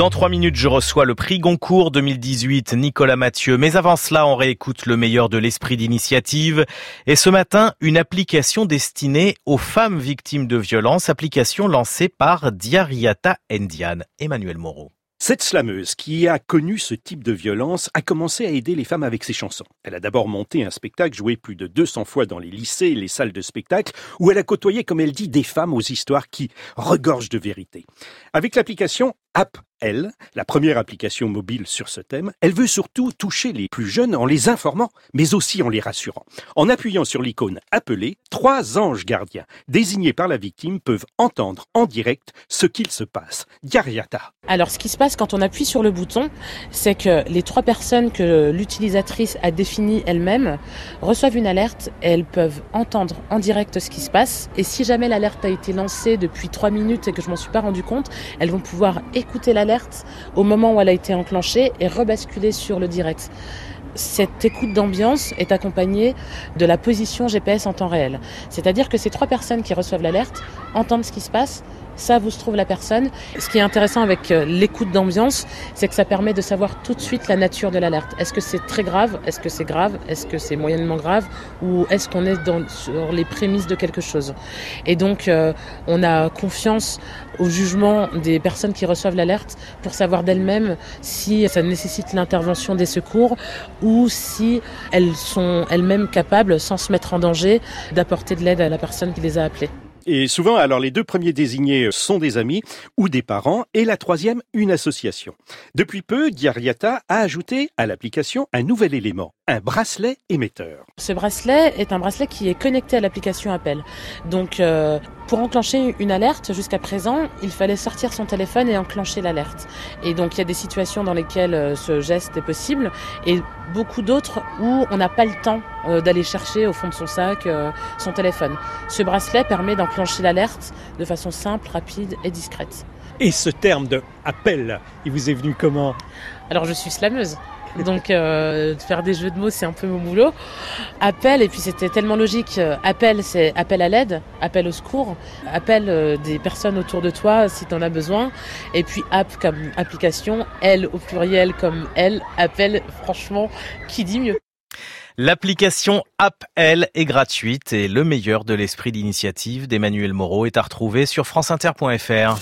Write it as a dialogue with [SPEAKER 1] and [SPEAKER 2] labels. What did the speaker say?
[SPEAKER 1] Dans trois minutes, je reçois le prix Goncourt 2018, Nicolas Mathieu. Mais avant cela, on réécoute le meilleur de l'esprit d'initiative. Et ce matin, une application destinée aux femmes victimes de violences, application lancée par Diariata Ndian. Emmanuel Moreau.
[SPEAKER 2] Cette slameuse, qui a connu ce type de violence, a commencé à aider les femmes avec ses chansons. Elle a d'abord monté un spectacle joué plus de 200 fois dans les lycées et les salles de spectacle, où elle a côtoyé, comme elle dit, des femmes aux histoires qui regorgent de vérité. Avec l'application App elle, la première application mobile sur ce thème, elle veut surtout toucher les plus jeunes en les informant, mais aussi en les rassurant. En appuyant sur l'icône Appeler, trois anges gardiens désignés par la victime peuvent entendre en direct ce qu'il se passe. Diariata.
[SPEAKER 3] Alors, ce qui se passe quand on appuie sur le bouton, c'est que les trois personnes que l'utilisatrice a définies elle-même reçoivent une alerte elles peuvent entendre en direct ce qui se passe. Et si jamais l'alerte a été lancée depuis trois minutes et que je m'en suis pas rendu compte, elles vont pouvoir écouter l'alerte au moment où elle a été enclenchée et rebasculer sur le direct. Cette écoute d'ambiance est accompagnée de la position GPS en temps réel. C'est-à-dire que ces trois personnes qui reçoivent l'alerte entendent ce qui se passe, savent où se trouve la personne. Ce qui est intéressant avec euh, l'écoute d'ambiance, c'est que ça permet de savoir tout de suite la nature de l'alerte. Est-ce que c'est très grave? Est-ce que c'est grave? Est-ce que c'est moyennement grave? Ou est-ce qu'on est sur les prémices de quelque chose? Et donc, euh, on a confiance au jugement des personnes qui reçoivent l'alerte pour savoir d'elles-mêmes si ça nécessite l'intervention des secours ou si elles sont elles-mêmes capables, sans se mettre en danger, d'apporter de l'aide à la personne qui les a appelées.
[SPEAKER 2] Et souvent, alors les deux premiers désignés sont des amis ou des parents, et la troisième, une association. Depuis peu, Diariata a ajouté à l'application un nouvel élément, un bracelet émetteur.
[SPEAKER 3] Ce bracelet est un bracelet qui est connecté à l'application Appel. Donc, euh, pour enclencher une alerte, jusqu'à présent, il fallait sortir son téléphone et enclencher l'alerte. Et donc, il y a des situations dans lesquelles euh, ce geste est possible, et beaucoup d'autres où on n'a pas le temps euh, d'aller chercher au fond de son sac son téléphone. Ce bracelet permet d'enclencher enclencher l'alerte de façon simple, rapide et discrète.
[SPEAKER 4] Et ce terme de appel, il vous est venu comment?
[SPEAKER 3] Alors je suis slameuse. Donc euh, faire des jeux de mots, c'est un peu mon boulot. Appel, et puis c'était tellement logique. Appel, c'est appel à l'aide, appel au secours, appel euh, des personnes autour de toi si tu en as besoin. Et puis app comme application, elle au pluriel comme elle, appel, franchement, qui dit mieux
[SPEAKER 1] L'application App L est gratuite et le meilleur de l'esprit d'initiative d'Emmanuel Moreau est à retrouver sur franceinter.fr.